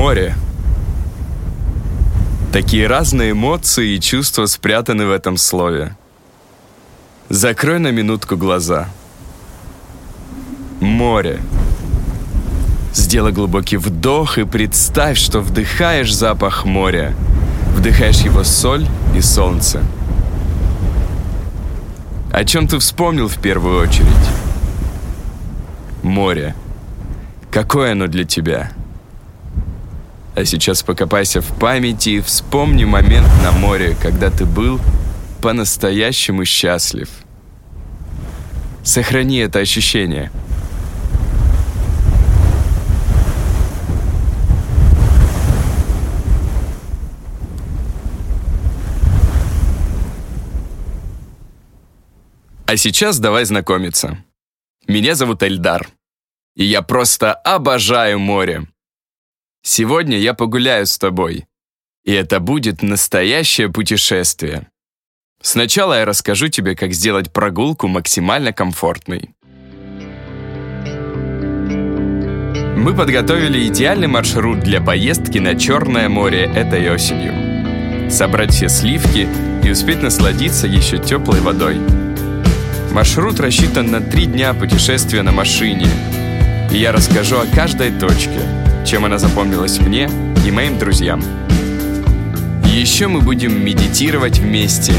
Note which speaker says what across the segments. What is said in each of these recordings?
Speaker 1: Море. Такие разные эмоции и чувства спрятаны в этом слове. Закрой на минутку глаза. Море. Сделай глубокий вдох и представь, что вдыхаешь запах моря. Вдыхаешь его соль и солнце. О чем ты вспомнил в первую очередь? Море. Какое оно для тебя? А сейчас покопайся в памяти и вспомни момент на море, когда ты был по-настоящему счастлив. Сохрани это ощущение. А сейчас давай знакомиться. Меня зовут Эльдар. И я просто обожаю море. Сегодня я погуляю с тобой. И это будет настоящее путешествие. Сначала я расскажу тебе, как сделать прогулку максимально комфортной. Мы подготовили идеальный маршрут для поездки на Черное море этой осенью. Собрать все сливки и успеть насладиться еще теплой водой. Маршрут рассчитан на три дня путешествия на машине. И я расскажу о каждой точке, чем она запомнилась мне и моим друзьям. Еще мы будем медитировать вместе,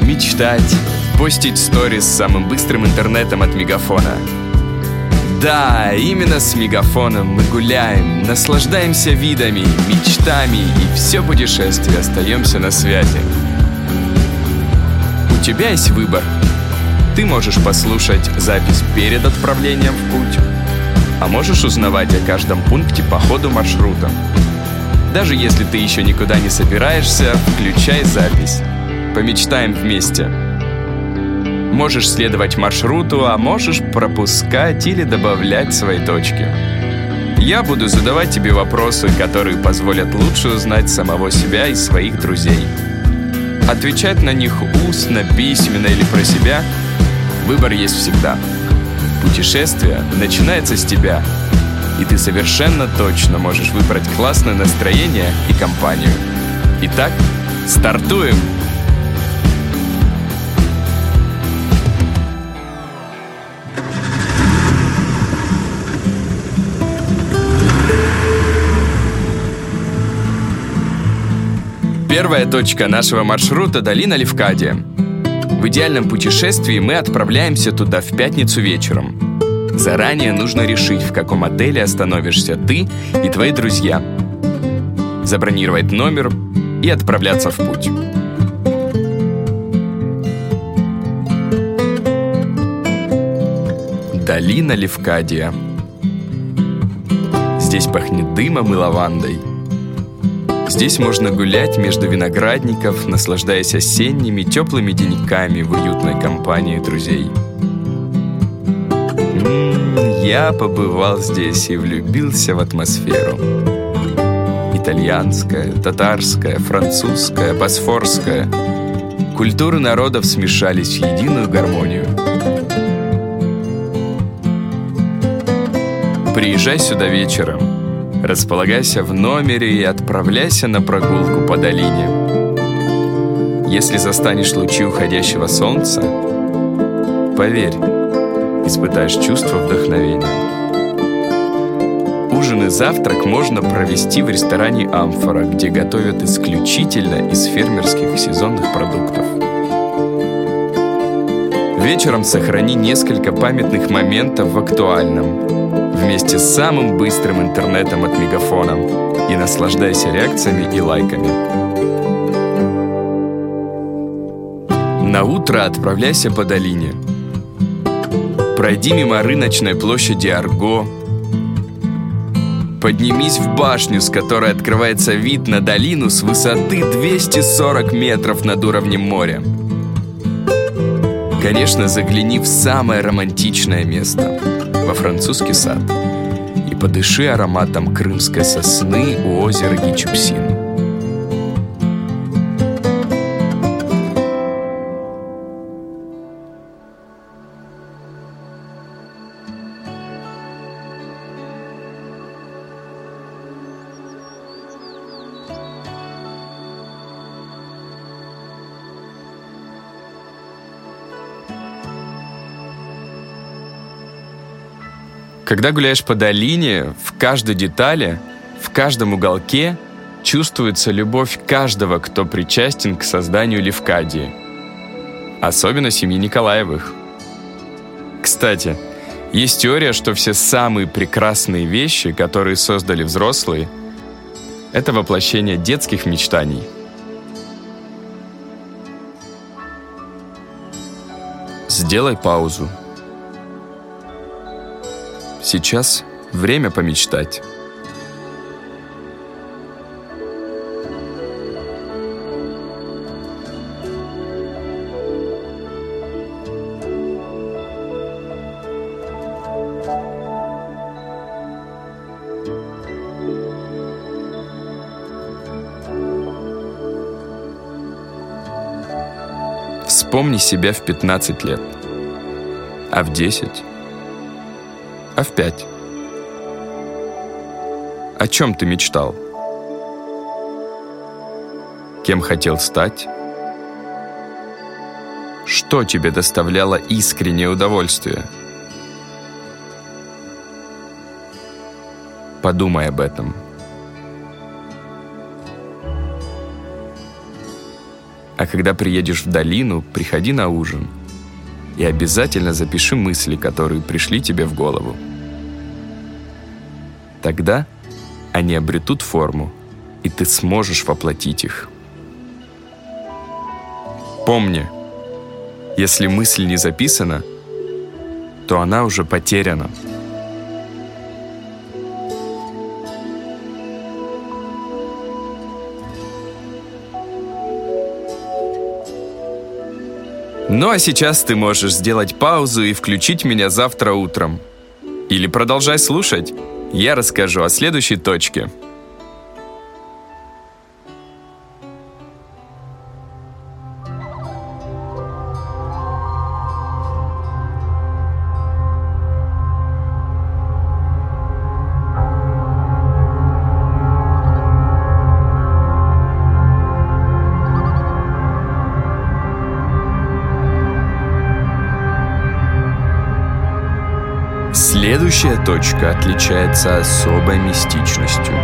Speaker 1: мечтать, постить сторис с самым быстрым интернетом от Мегафона. Да, именно с Мегафоном мы гуляем, наслаждаемся видами, мечтами и все путешествие остаемся на связи. У тебя есть выбор – ты можешь послушать запись перед отправлением в путь, а можешь узнавать о каждом пункте по ходу маршрута. Даже если ты еще никуда не собираешься, включай запись. Помечтаем вместе. Можешь следовать маршруту, а можешь пропускать или добавлять свои точки. Я буду задавать тебе вопросы, которые позволят лучше узнать самого себя и своих друзей. Отвечать на них устно, письменно или про себя – Выбор есть всегда. Путешествие начинается с тебя, и ты совершенно точно можешь выбрать классное настроение и компанию. Итак, стартуем! Первая точка нашего маршрута – долина Левкадия. В идеальном путешествии мы отправляемся туда в пятницу вечером. Заранее нужно решить, в каком отеле остановишься ты и твои друзья. Забронировать номер и отправляться в путь. Долина Левкадия. Здесь пахнет дымом и лавандой – Здесь можно гулять между виноградников, наслаждаясь осенними теплыми деньками в уютной компании друзей. М-м, я побывал здесь и влюбился в атмосферу. Итальянская, татарская, французская, босфорская. Культуры народов смешались в единую гармонию. Приезжай сюда вечером – Располагайся в номере и отправляйся на прогулку по долине. Если застанешь лучи уходящего солнца, поверь, испытаешь чувство вдохновения. Ужин и завтрак можно провести в ресторане «Амфора», где готовят исключительно из фермерских сезонных продуктов. Вечером сохрани несколько памятных моментов в актуальном – вместе с самым быстрым интернетом от Мегафона и наслаждайся реакциями и лайками. На утро отправляйся по долине. Пройди мимо рыночной площади Арго. Поднимись в башню, с которой открывается вид на долину с высоты 240 метров над уровнем моря. Конечно, загляни в самое романтичное место – во французский сад и подыши ароматом крымской сосны у озера Гичупсин. Когда гуляешь по долине, в каждой детали, в каждом уголке чувствуется любовь каждого, кто причастен к созданию Левкадии. Особенно семьи Николаевых. Кстати, есть теория, что все самые прекрасные вещи, которые создали взрослые, это воплощение детских мечтаний. Сделай паузу. Сейчас время помечтать. Вспомни себя в 15 лет. А в 10? А в 5? О чем ты мечтал? Кем хотел стать? Что тебе доставляло искреннее удовольствие? Подумай об этом. А когда приедешь в долину, приходи на ужин. И обязательно запиши мысли, которые пришли тебе в голову. Тогда они обретут форму, и ты сможешь воплотить их. Помни, если мысль не записана, то она уже потеряна. Ну а сейчас ты можешь сделать паузу и включить меня завтра утром. Или продолжай слушать. Я расскажу о следующей точке. Следующая точка отличается особой мистичностью.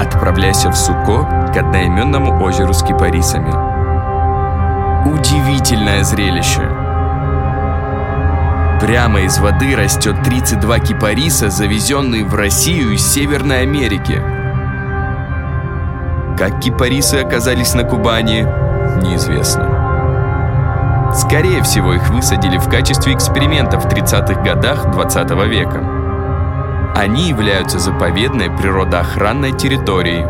Speaker 1: Отправляйся в Суко к одноименному озеру с кипарисами. Удивительное зрелище! Прямо из воды растет 32 кипариса, завезенные в Россию из Северной Америки. Как кипарисы оказались на Кубани, неизвестно. Скорее всего, их высадили в качестве эксперимента в 30-х годах 20 -го века. Они являются заповедной природоохранной территорией.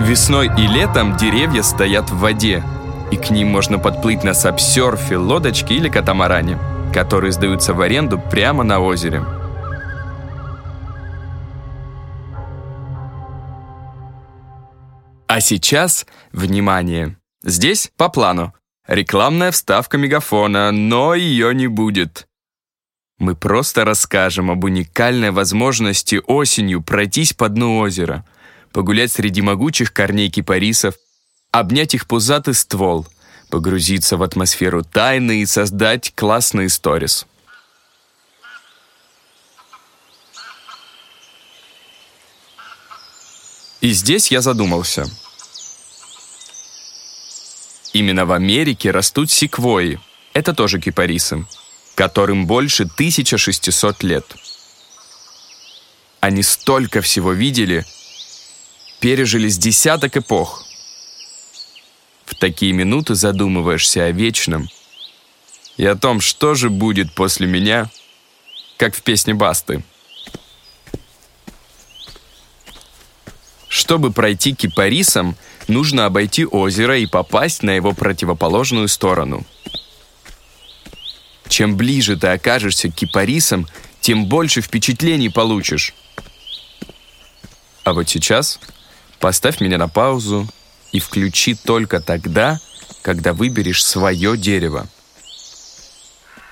Speaker 1: Весной и летом деревья стоят в воде, и к ним можно подплыть на сапсерфе, лодочке или катамаране, которые сдаются в аренду прямо на озере. А сейчас, внимание! Здесь по плану. Рекламная вставка мегафона, но ее не будет. Мы просто расскажем об уникальной возможности осенью пройтись по дну озера, погулять среди могучих корней кипарисов, обнять их пузатый ствол, погрузиться в атмосферу тайны и создать классный сторис. И здесь я задумался – Именно в Америке растут секвои, это тоже кипарисы, которым больше 1600 лет. Они столько всего видели, пережили с десяток эпох. В такие минуты задумываешься о вечном и о том, что же будет после меня, как в песне Басты. Чтобы пройти кипарисом, нужно обойти озеро и попасть на его противоположную сторону. Чем ближе ты окажешься к кипарисам, тем больше впечатлений получишь. А вот сейчас поставь меня на паузу и включи только тогда, когда выберешь свое дерево.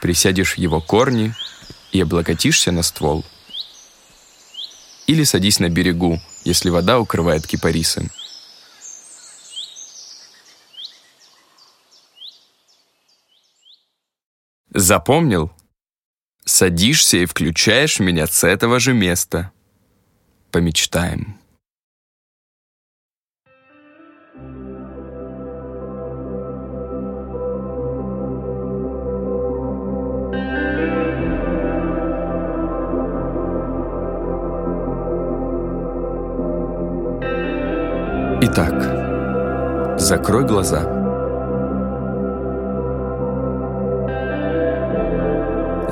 Speaker 1: Присядешь в его корни и облокотишься на ствол. Или садись на берегу, если вода укрывает кипарисы. Запомнил? Садишься и включаешь меня с этого же места. Помечтаем. Итак, закрой глаза.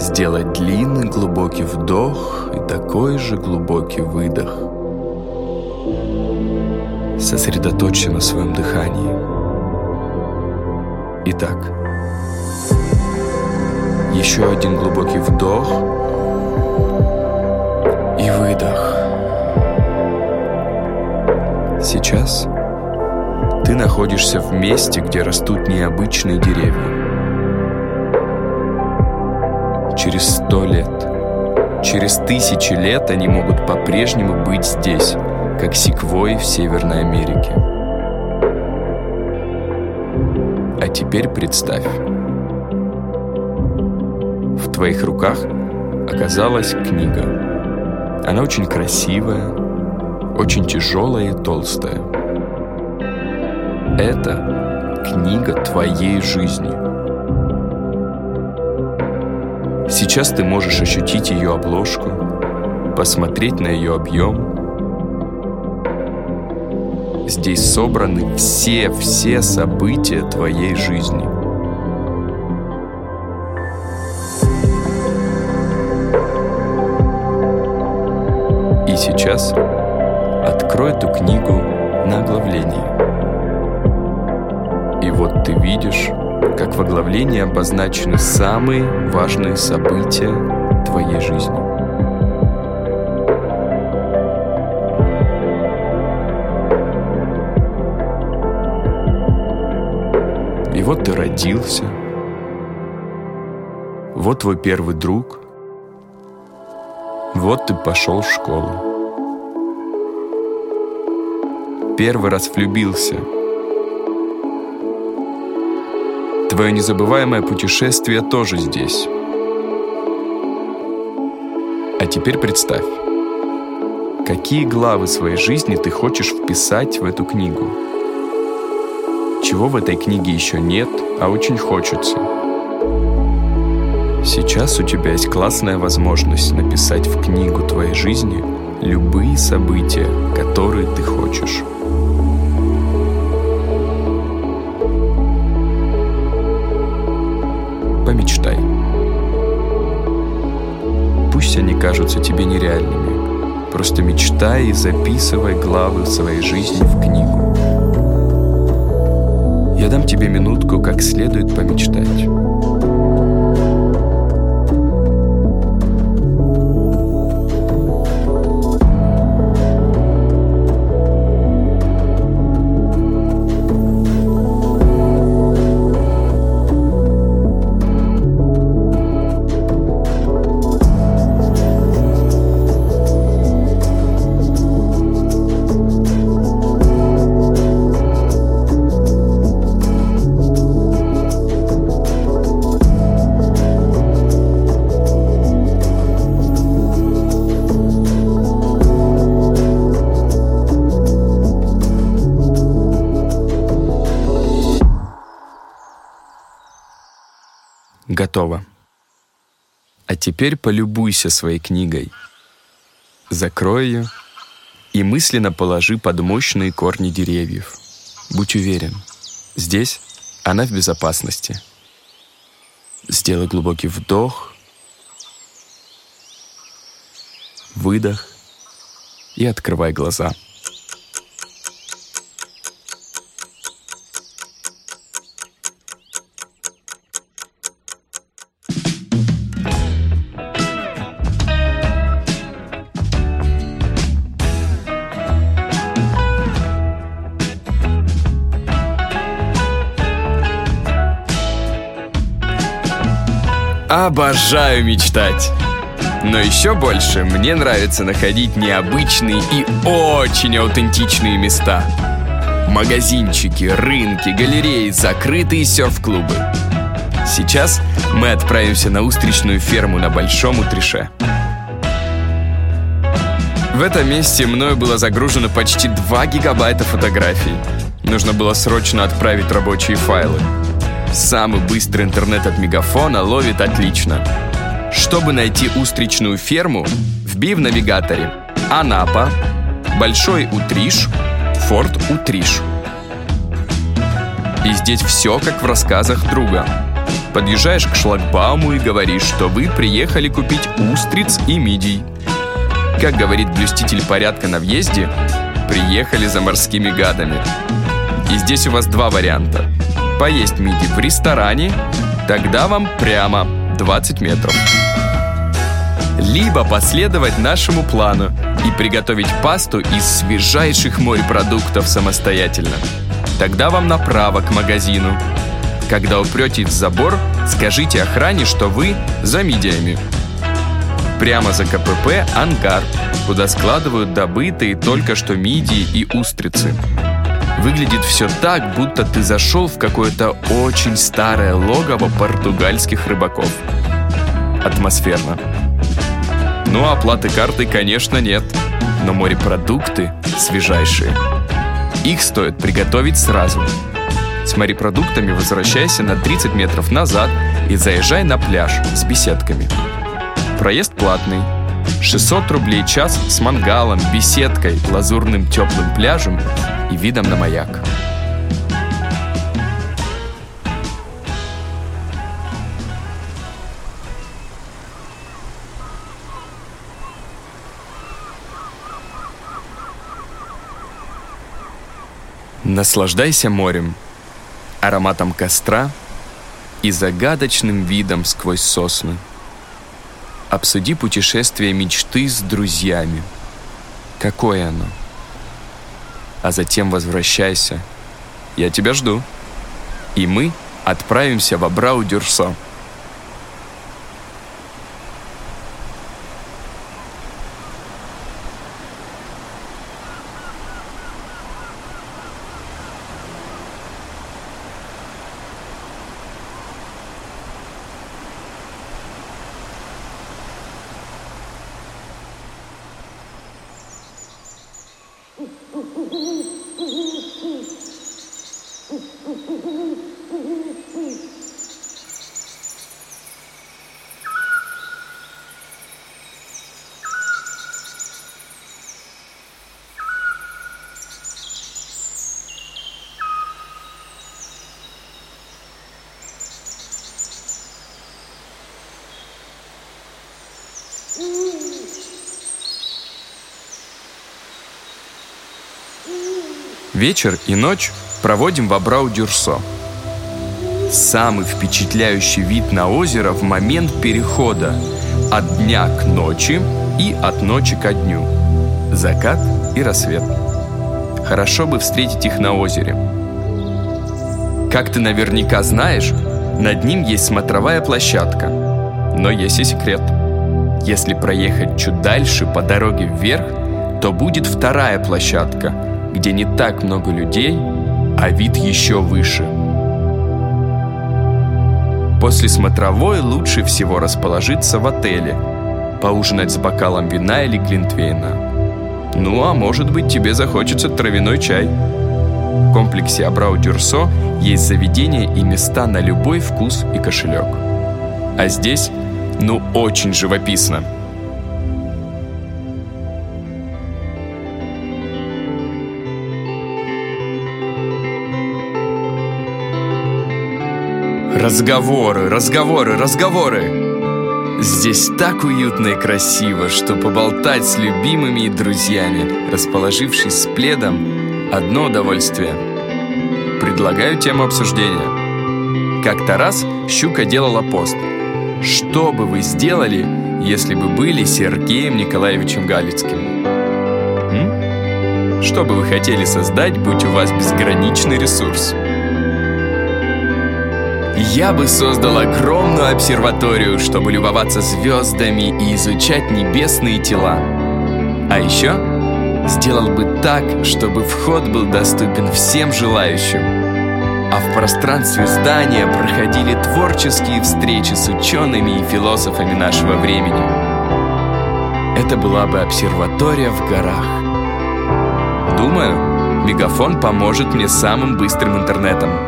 Speaker 1: Сделай длинный глубокий вдох и такой же глубокий выдох. Сосредоточься на своем дыхании. Итак, еще один глубокий вдох и выдох. Сейчас ты находишься в месте, где растут необычные деревья. Через сто лет, через тысячи лет они могут по-прежнему быть здесь, как секвои в Северной Америке. А теперь представь. В твоих руках оказалась книга. Она очень красивая, очень тяжелая и толстая. Это книга твоей жизни. Сейчас ты можешь ощутить ее обложку, посмотреть на ее объем. Здесь собраны все-все события твоей жизни. И сейчас Открой эту книгу на оглавлении. И вот ты видишь, как в оглавлении обозначены самые важные события твоей жизни. И вот ты родился. Вот твой первый друг. Вот ты пошел в школу. первый раз влюбился. Твое незабываемое путешествие тоже здесь. А теперь представь, какие главы своей жизни ты хочешь вписать в эту книгу? Чего в этой книге еще нет, а очень хочется? Сейчас у тебя есть классная возможность написать в книгу твоей жизни любые события, которые ты хочешь. Помечтай. Пусть они кажутся тебе нереальными. Просто мечтай и записывай главы своей жизни в книгу. Я дам тебе минутку, как следует помечтать. Теперь полюбуйся своей книгой. Закрой ее и мысленно положи под мощные корни деревьев. Будь уверен, здесь она в безопасности. Сделай глубокий вдох, выдох и открывай глаза. Обожаю мечтать. Но еще больше мне нравится находить необычные и очень аутентичные места. Магазинчики, рынки, галереи, закрытые серф-клубы. Сейчас мы отправимся на устричную ферму на Большом Утрише. В этом месте мною было загружено почти 2 гигабайта фотографий. Нужно было срочно отправить рабочие файлы. Самый быстрый интернет от Мегафона ловит отлично. Чтобы найти устричную ферму, вбей в навигаторе Анапа, Большой Утриш, Форт Утриш. И здесь все как в рассказах друга. Подъезжаешь к шлагбауму и говоришь, что вы приехали купить устриц и мидий. Как говорит блюститель порядка на въезде, приехали за морскими гадами. И здесь у вас два варианта. Поесть миди в ресторане, тогда вам прямо 20 метров. Либо последовать нашему плану и приготовить пасту из свежайших морепродуктов самостоятельно. Тогда вам направо к магазину. Когда упретесь в забор, скажите охране, что вы за мидиями. Прямо за КПП ангар, куда складывают добытые только что мидии и устрицы. Выглядит все так, будто ты зашел в какое-то очень старое логово португальских рыбаков. Атмосферно. Ну, оплаты карты, конечно, нет. Но морепродукты свежайшие. Их стоит приготовить сразу. С морепродуктами возвращайся на 30 метров назад и заезжай на пляж с беседками. Проезд платный. 600 рублей час с мангалом, беседкой, лазурным теплым пляжем и видом на маяк. Наслаждайся морем, ароматом костра и загадочным видом сквозь сосны. Обсуди путешествие мечты с друзьями. Какое оно? А затем возвращайся. Я тебя жду. И мы отправимся в Абрау-Дюрсо. Вечер и ночь проводим в Абрау-Дюрсо. Самый впечатляющий вид на озеро в момент перехода от дня к ночи и от ночи ко дню. Закат и рассвет. Хорошо бы встретить их на озере. Как ты наверняка знаешь, над ним есть смотровая площадка. Но есть и секрет. Если проехать чуть дальше по дороге вверх, то будет вторая площадка – где не так много людей, а вид еще выше. После смотровой лучше всего расположиться в отеле, поужинать с бокалом вина или глинтвейна. Ну а может быть тебе захочется травяной чай. В комплексе Абрау-Дюрсо есть заведения и места на любой вкус и кошелек. А здесь, ну, очень живописно – Разговоры, разговоры, разговоры. Здесь так уютно и красиво, что поболтать с любимыми и друзьями, расположившись с пледом, одно удовольствие. Предлагаю тему обсуждения. Как-то раз Щука делала пост. Что бы вы сделали, если бы были Сергеем Николаевичем Галицким? М? Что бы вы хотели создать, будь у вас безграничный ресурс? Я бы создал огромную обсерваторию, чтобы любоваться звездами и изучать небесные тела. А еще сделал бы так, чтобы вход был доступен всем желающим. а в пространстве здания проходили творческие встречи с учеными и философами нашего времени. Это была бы обсерватория в горах. Думаю, мегафон поможет мне самым быстрым интернетом.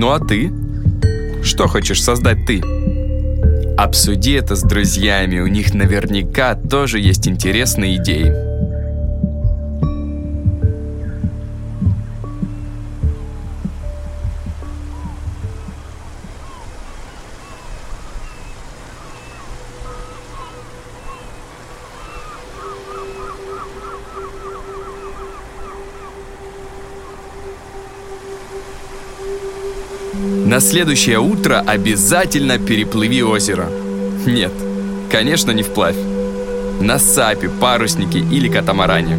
Speaker 1: Ну а ты? Что хочешь создать ты? Обсуди это с друзьями, у них наверняка тоже есть интересные идеи. На следующее утро обязательно переплыви озеро. Нет, конечно, не вплавь. На сапе, паруснике или катамаране.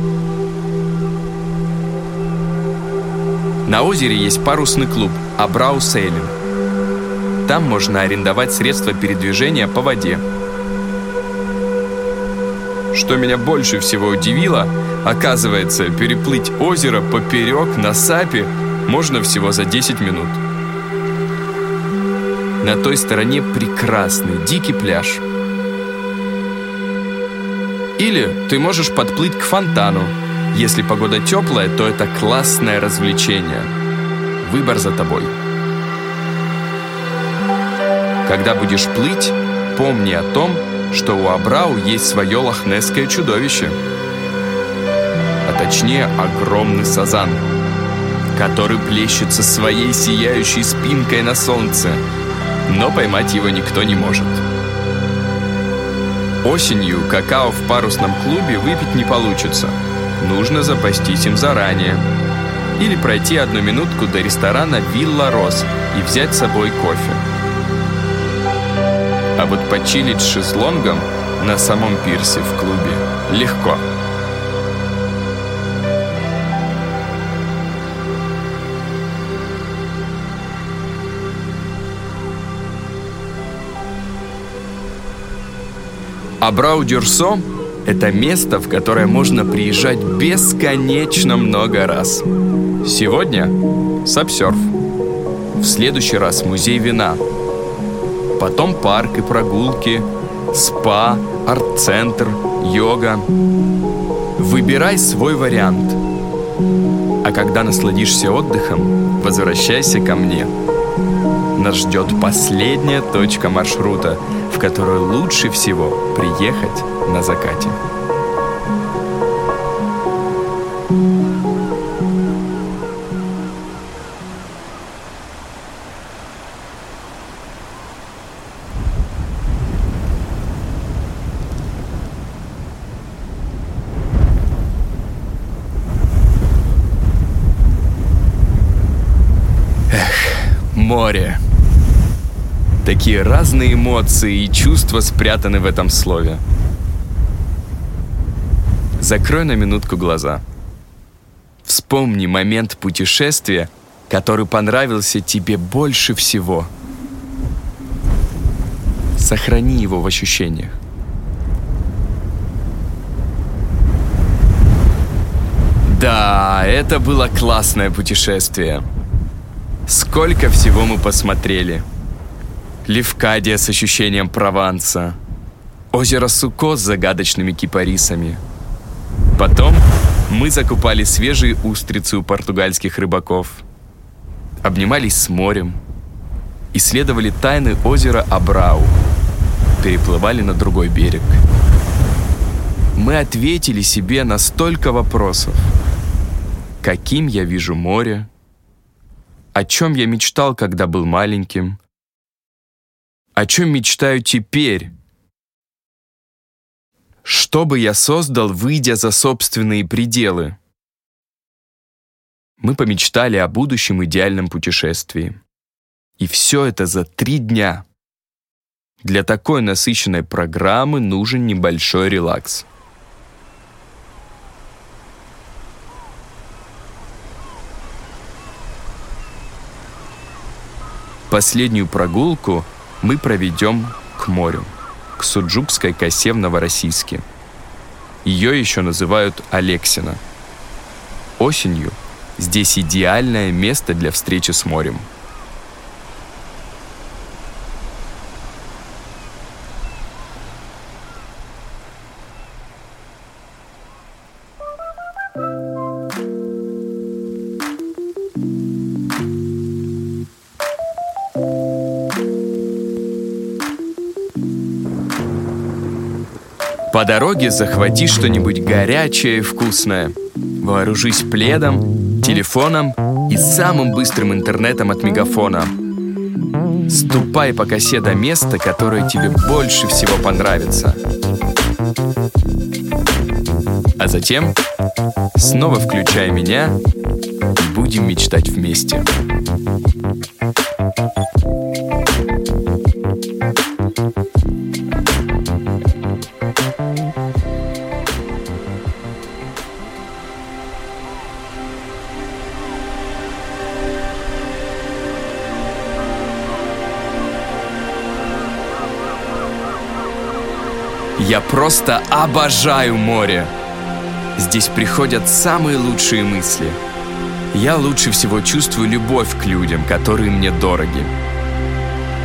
Speaker 1: На озере есть парусный клуб Абрау Сейлинг. Там можно арендовать средства передвижения по воде. Что меня больше всего удивило, оказывается, переплыть озеро поперек на сапе можно всего за 10 минут. На той стороне прекрасный дикий пляж. Или ты можешь подплыть к фонтану. Если погода теплая, то это классное развлечение. Выбор за тобой. Когда будешь плыть, помни о том, что у Абрау есть свое лохнесское чудовище. А точнее, огромный сазан, который плещется своей сияющей спинкой на солнце – но поймать его никто не может. Осенью какао в парусном клубе выпить не получится. Нужно запастись им заранее. Или пройти одну минутку до ресторана «Вилла Рос» и взять с собой кофе. А вот почилить с шезлонгом на самом пирсе в клубе легко – Абрау-Дюрсо – это место, в которое можно приезжать бесконечно много раз. Сегодня – сапсерф. В следующий раз – музей вина. Потом парк и прогулки, спа, арт-центр, йога. Выбирай свой вариант. А когда насладишься отдыхом, возвращайся ко мне. Нас ждет последняя точка маршрута – которую лучше всего приехать на закате. Эх, море. Такие разные эмоции и чувства спрятаны в этом слове. Закрой на минутку глаза. Вспомни момент путешествия, который понравился тебе больше всего. Сохрани его в ощущениях. Да, это было классное путешествие. Сколько всего мы посмотрели. Левкадия с ощущением Прованса, озеро Суко с загадочными кипарисами. Потом мы закупали свежие устрицы у португальских рыбаков, обнимались с морем, исследовали тайны озера Абрау, переплывали на другой берег. Мы ответили себе на столько вопросов. Каким я вижу море? О чем я мечтал, когда был маленьким? О чем мечтаю теперь? Что бы я создал, выйдя за собственные пределы? Мы помечтали о будущем идеальном путешествии. И все это за три дня. Для такой насыщенной программы нужен небольшой релакс. Последнюю прогулку – мы проведем к морю, к Суджукской косе в Новороссийске. Ее еще называют Алексина. Осенью здесь идеальное место для встречи с морем – По дороге захвати что-нибудь горячее и вкусное. Вооружись пледом, телефоном и самым быстрым интернетом от мегафона. Ступай по косе до места, которое тебе больше всего понравится. А затем снова включай меня и будем мечтать вместе. Просто обожаю море. Здесь приходят самые лучшие мысли. Я лучше всего чувствую любовь к людям, которые мне дороги.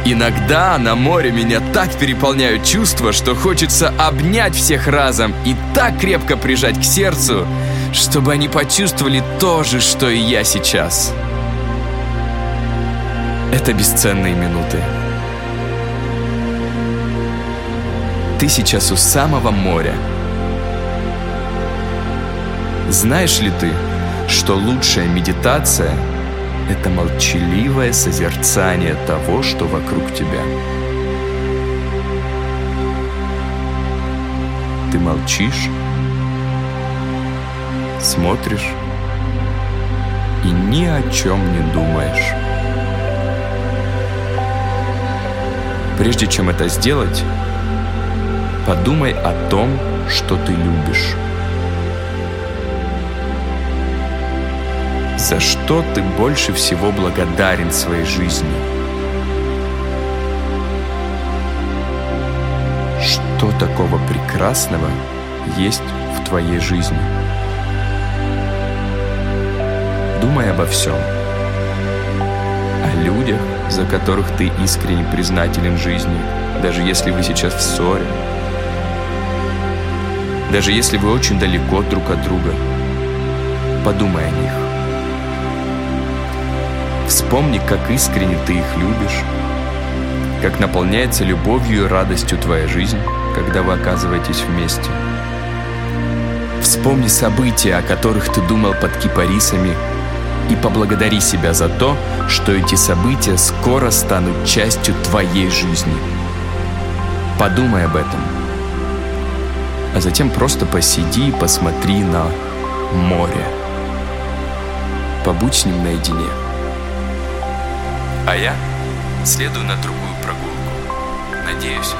Speaker 1: Иногда на море меня так переполняют чувства, что хочется обнять всех разом и так крепко прижать к сердцу, чтобы они почувствовали то же, что и я сейчас. Это бесценные минуты. Ты сейчас у самого моря. Знаешь ли ты, что лучшая медитация — это молчаливое созерцание того, что вокруг тебя? Ты молчишь, смотришь и ни о чем не думаешь. Прежде чем это сделать, Подумай о том, что ты любишь. За что ты больше всего благодарен своей жизни? Что такого прекрасного есть в твоей жизни? Думай обо всем. О людях, за которых ты искренне признателен жизни, даже если вы сейчас в ссоре, даже если вы очень далеко друг от друга. Подумай о них. Вспомни, как искренне ты их любишь, как наполняется любовью и радостью твоя жизнь, когда вы оказываетесь вместе. Вспомни события, о которых ты думал под кипарисами, и поблагодари себя за то, что эти события скоро станут частью твоей жизни. Подумай об этом – а затем просто посиди и посмотри на море. Побудь с ним наедине. А я следую на другую прогулку. Надеюсь,